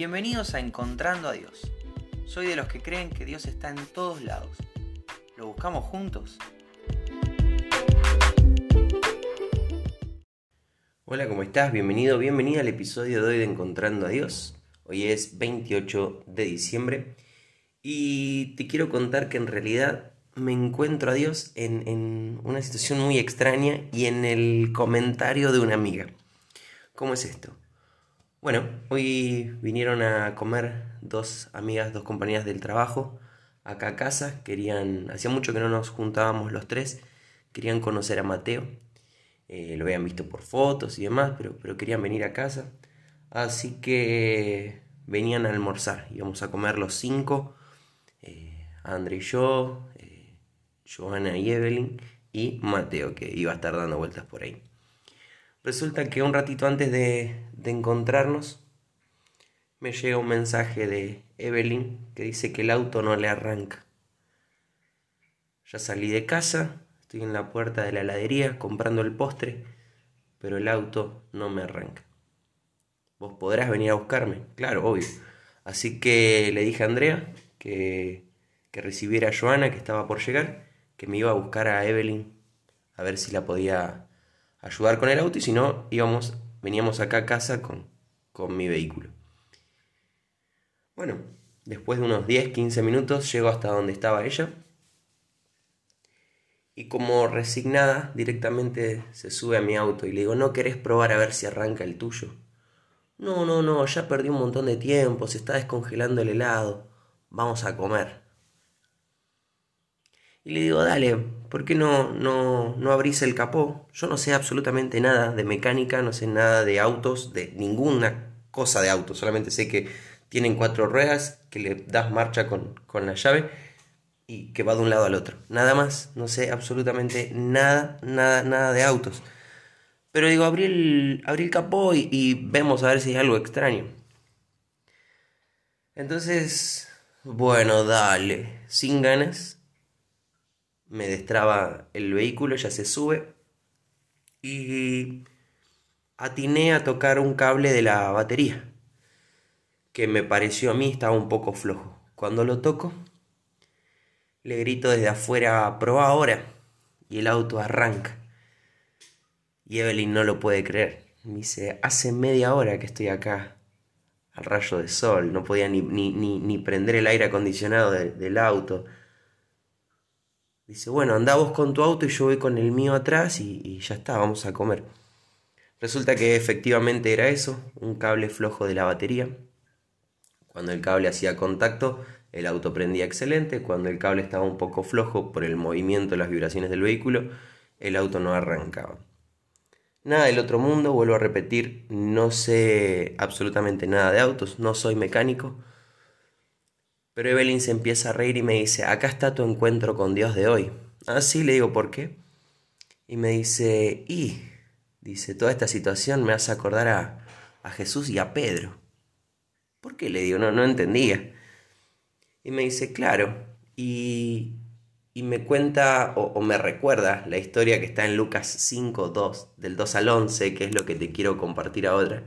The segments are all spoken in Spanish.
Bienvenidos a Encontrando a Dios. Soy de los que creen que Dios está en todos lados. ¿Lo buscamos juntos? Hola, ¿cómo estás? Bienvenido, bienvenida al episodio de hoy de Encontrando a Dios. Hoy es 28 de diciembre y te quiero contar que en realidad me encuentro a Dios en, en una situación muy extraña y en el comentario de una amiga. ¿Cómo es esto? Bueno, hoy vinieron a comer dos amigas, dos compañeras del trabajo acá a casa. Querían, hacía mucho que no nos juntábamos los tres. Querían conocer a Mateo. Eh, lo habían visto por fotos y demás, pero, pero querían venir a casa. Así que venían a almorzar. Íbamos a comer los cinco. Eh, André y yo, eh, Johanna y Evelyn y Mateo, que iba a estar dando vueltas por ahí. Resulta que un ratito antes de, encontrarnos me llega un mensaje de Evelyn que dice que el auto no le arranca. Ya salí de casa, estoy en la puerta de la heladería comprando el postre, pero el auto no me arranca. Vos podrás venir a buscarme, claro, obvio. Así que le dije a Andrea que, que recibiera a Joana, que estaba por llegar, que me iba a buscar a Evelyn a ver si la podía ayudar con el auto y si no, íbamos, veníamos acá a casa con, con mi vehículo. Bueno, después de unos 10, 15 minutos llego hasta donde estaba ella y como resignada directamente se sube a mi auto y le digo, ¿no querés probar a ver si arranca el tuyo? No, no, no, ya perdí un montón de tiempo, se está descongelando el helado, vamos a comer. Y le digo, dale, ¿por qué no, no, no abrís el capó? Yo no sé absolutamente nada de mecánica, no sé nada de autos, de ninguna cosa de autos, solamente sé que tienen cuatro ruedas, que le das marcha con, con la llave y que va de un lado al otro. Nada más, no sé absolutamente nada, nada, nada de autos. Pero digo, abrí el, abrí el capó y, y, vemos a ver si hay algo extraño. Entonces, bueno, dale, sin ganas, me destraba el vehículo, ya se sube y atiné a tocar un cable de la batería que me pareció a mí estaba un poco flojo. Cuando lo toco, le grito desde afuera, probá ahora, y el auto arranca. Y Evelyn no lo puede creer. Me dice, hace media hora que estoy acá, al rayo de sol, no podía ni, ni, ni, prender el aire acondicionado del auto. Dice, bueno, anda vos con tu auto y yo voy con el mío atrás y, ya está, vamos a comer. Resulta que efectivamente era eso, un cable flojo de la batería. Cuando el cable hacía contacto, el auto prendía excelente. Cuando el cable estaba un poco flojo por el movimiento, las vibraciones del vehículo, el auto no arrancaba. Nada del otro mundo, vuelvo a repetir, no sé absolutamente nada de autos, no soy mecánico, pero Evelyn se empieza a reír y me dice, acá está tu encuentro con Dios de hoy. Ah, sí, le digo, ¿por qué? Y me dice, y, dice, toda esta situación me hace acordar a, a Jesús y a Pedro. ¿Por qué? Le digo, no, no entendía. Y me dice, claro, y, y me cuenta o, me recuerda la historia que está en Lucas 5, 2, del 2 al 11, que es lo que te quiero compartir ahora,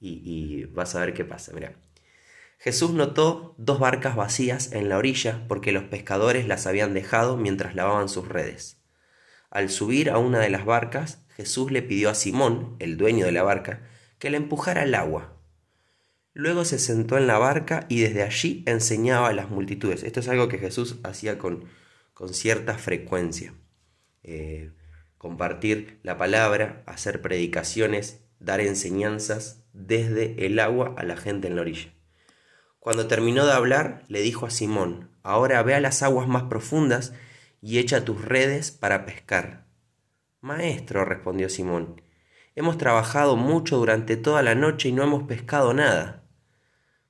y, y vas a ver qué pasa, mira. Jesús notó dos barcas vacías en la orilla porque los pescadores las habían dejado mientras lavaban sus redes. Al subir a una de las barcas, Jesús le pidió a Simón, el dueño de la barca, que la empujara al agua. Luego se sentó en la barca y desde allí enseñaba a las multitudes. Esto es algo que Jesús hacía con, con cierta frecuencia. Eh, compartir la palabra, hacer predicaciones, dar enseñanzas desde el agua a la gente en la orilla. Cuando terminó de hablar, le dijo a Simón, Ahora ve a las aguas más profundas y echa tus redes para pescar. Maestro, respondió Simón, hemos trabajado mucho durante toda la noche y no hemos pescado nada.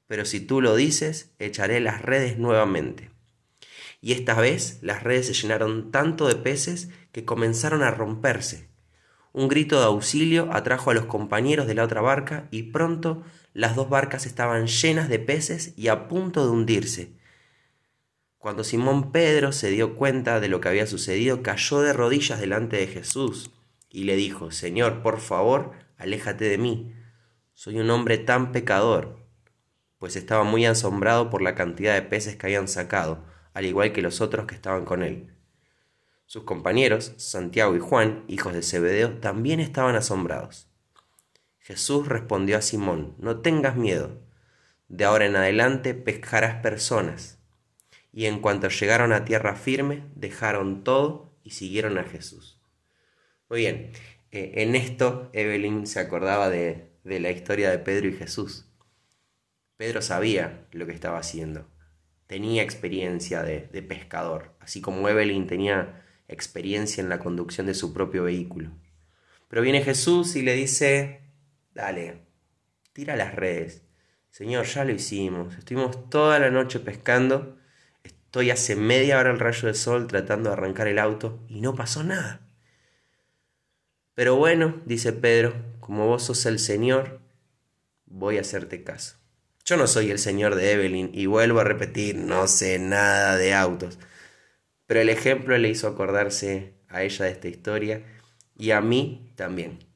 Pero si tú lo dices, echaré las redes nuevamente. Y esta vez las redes se llenaron tanto de peces que comenzaron a romperse. Un grito de auxilio atrajo a los compañeros de la otra barca y pronto las dos barcas estaban llenas de peces y a punto de hundirse. Cuando Simón Pedro se dio cuenta de lo que había sucedido, cayó de rodillas delante de Jesús y le dijo, Señor, por favor, aléjate de mí. Soy un hombre tan pecador. pues estaba muy asombrado por la cantidad de peces que habían sacado, al igual que los otros que estaban con él. Sus compañeros, Santiago y Juan, hijos de Zebedeo, también estaban asombrados. Jesús respondió a Simón, no tengas miedo, de ahora en adelante pescarás personas. Y en cuanto llegaron a tierra firme, dejaron todo y siguieron a Jesús. Muy bien, eh, en esto Evelyn se acordaba de, la historia de Pedro y Jesús. Pedro sabía lo que estaba haciendo, tenía experiencia de, de pescador, así como Evelyn tenía experiencia en la conducción de su propio vehículo. Pero viene Jesús y le dice, dale, tira las redes. Señor, ya lo hicimos, estuvimos toda la noche pescando, estoy hace media hora al rayo del sol tratando de arrancar el auto y no pasó nada. Pero bueno, dice Pedro, como vos sos el Señor, voy a hacerte caso. Yo no soy el Señor de Evelyn y vuelvo a repetir, no sé nada de autos. Pero el ejemplo le hizo acordarse a ella de esta historia y a mí también.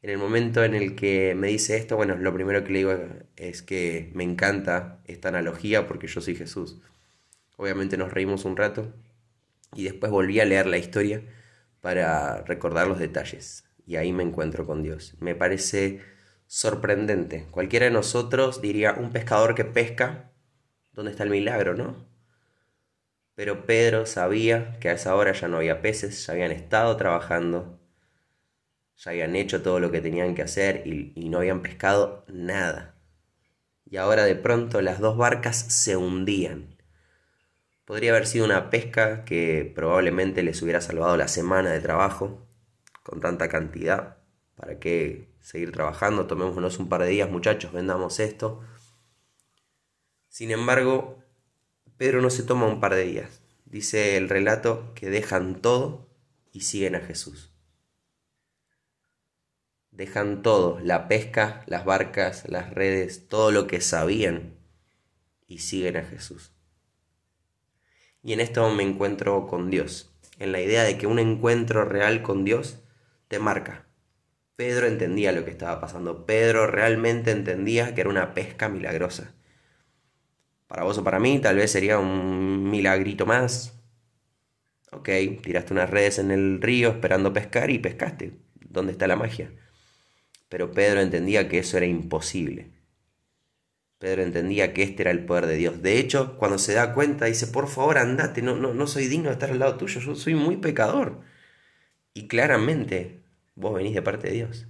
En el momento en el que me dice esto, bueno, lo primero que le digo es que me encanta esta analogía porque yo soy Jesús. Obviamente nos reímos un rato y después volví a leer la historia para recordar los detalles. Y ahí me encuentro con Dios. Me parece sorprendente. Cualquiera de nosotros diría, un pescador que pesca, ¿dónde está el milagro, no? Pero Pedro sabía que a esa hora ya no había peces, ya habían estado trabajando, ya habían hecho todo lo que tenían que hacer y, no habían pescado nada. Y ahora de pronto las dos barcas se hundían. Podría haber sido una pesca que probablemente les hubiera salvado la semana de trabajo, con tanta cantidad. ¿Para qué seguir trabajando? Tomémonos un par de días, muchachos, vendamos esto. Sin embargo, Pedro no se toma un par de días. Dice el relato que dejan todo y siguen a Jesús. Dejan todo, la pesca, las barcas, las redes, todo lo que sabían y siguen a Jesús. Y en esto me encuentro con Dios, en la idea de que un encuentro real con Dios te marca. Pedro entendía lo que estaba pasando. Pedro realmente entendía que era una pesca milagrosa. Para vos o para mí tal vez sería un milagrito más. Ok, tiraste unas redes en el río esperando pescar y pescaste. ¿Dónde está la magia? Pero Pedro entendía que eso era imposible. Pedro entendía que este era el poder de Dios. De hecho, cuando se da cuenta, dice, por favor, andate, no, no, no soy digno de estar al lado tuyo, yo soy muy pecador. Y claramente, vos venís de parte de Dios.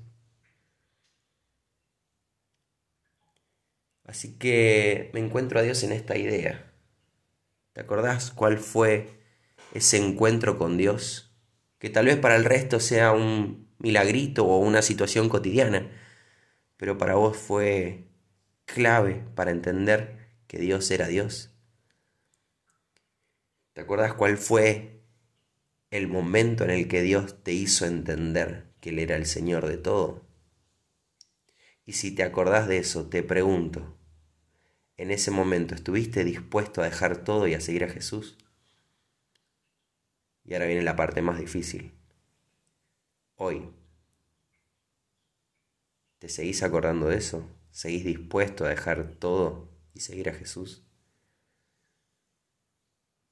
Así que me encuentro a Dios en esta idea. ¿Te acordás cuál fue ese encuentro con Dios? Que tal vez para el resto sea un milagrito o una situación cotidiana, pero para vos fue clave para entender que Dios era Dios. ¿Te acuerdas cuál fue el momento en el que Dios te hizo entender que Él era el Señor de todo? Y si te acordás de eso, te pregunto, ¿en ese momento estuviste dispuesto a dejar todo y a seguir a Jesús? Y ahora viene la parte más difícil. Hoy, ¿te seguís acordando de eso? ¿Seguís dispuesto a dejar todo y seguir a Jesús?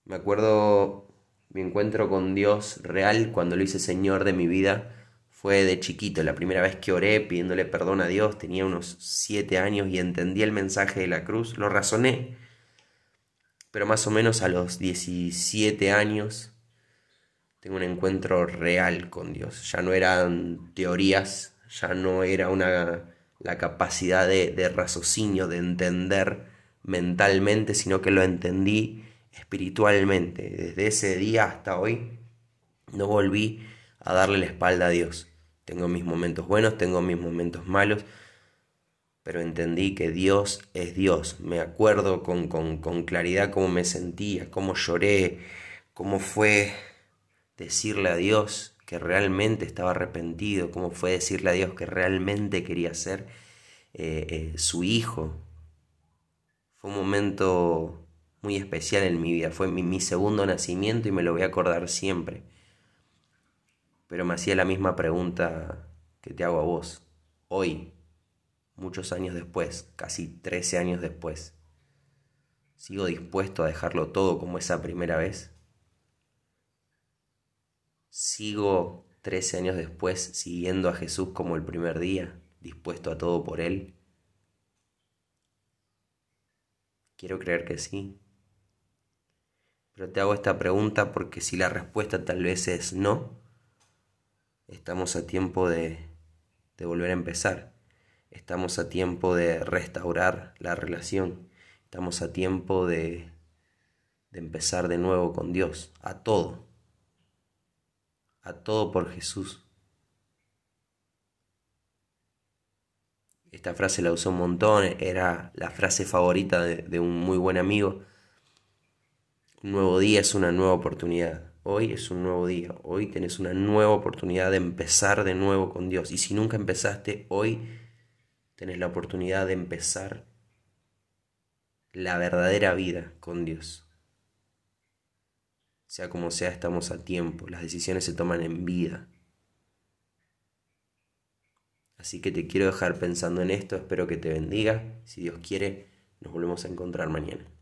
Me acuerdo mi encuentro con Dios real cuando lo hice Señor de mi vida. Fue de chiquito, la primera vez que oré pidiéndole perdón a Dios, tenía unos siete años y entendí el mensaje de la cruz, lo razoné, pero más o menos a los 17 años tengo un encuentro real con Dios. Ya no eran teorías, ya no era una la capacidad de, raciocinio, de entender mentalmente, sino que lo entendí espiritualmente. Desde ese día hasta hoy no volví a darle la espalda a Dios. Tengo mis momentos buenos, tengo mis momentos malos, pero entendí que Dios es Dios. Me acuerdo con, con, con claridad cómo me sentía, cómo lloré, cómo fue decirle a Dios que realmente estaba arrepentido, cómo fue decirle a Dios que realmente quería ser eh, eh, su hijo. Fue un momento muy especial en mi vida, fue mi, segundo nacimiento y me lo voy a acordar siempre. Pero me hacía la misma pregunta que te hago a vos. Hoy, muchos años después, casi 13 años después, ¿sigo dispuesto a dejarlo todo como esa primera vez? ¿Sigo 13 años después siguiendo a Jesús como el primer día, dispuesto a todo por Él? Quiero creer que sí. Pero te hago esta pregunta porque si la respuesta tal vez es no, estamos a tiempo de, de volver a empezar. Estamos a tiempo de restaurar la relación. Estamos a tiempo de, de empezar de nuevo con Dios, a todo. A todo por Jesús. Esta frase la usó un montón, era la frase favorita de, de un muy buen amigo. Un nuevo día es una nueva oportunidad. Hoy es un nuevo día. Hoy tenés una nueva oportunidad de empezar de nuevo con Dios. Y si nunca empezaste, hoy tenés la oportunidad de empezar la verdadera vida con Dios. Sea como sea, estamos a tiempo. Las decisiones se toman en vida. Así que te quiero dejar pensando en esto, espero que te bendiga. Si Dios quiere, nos volvemos a encontrar mañana.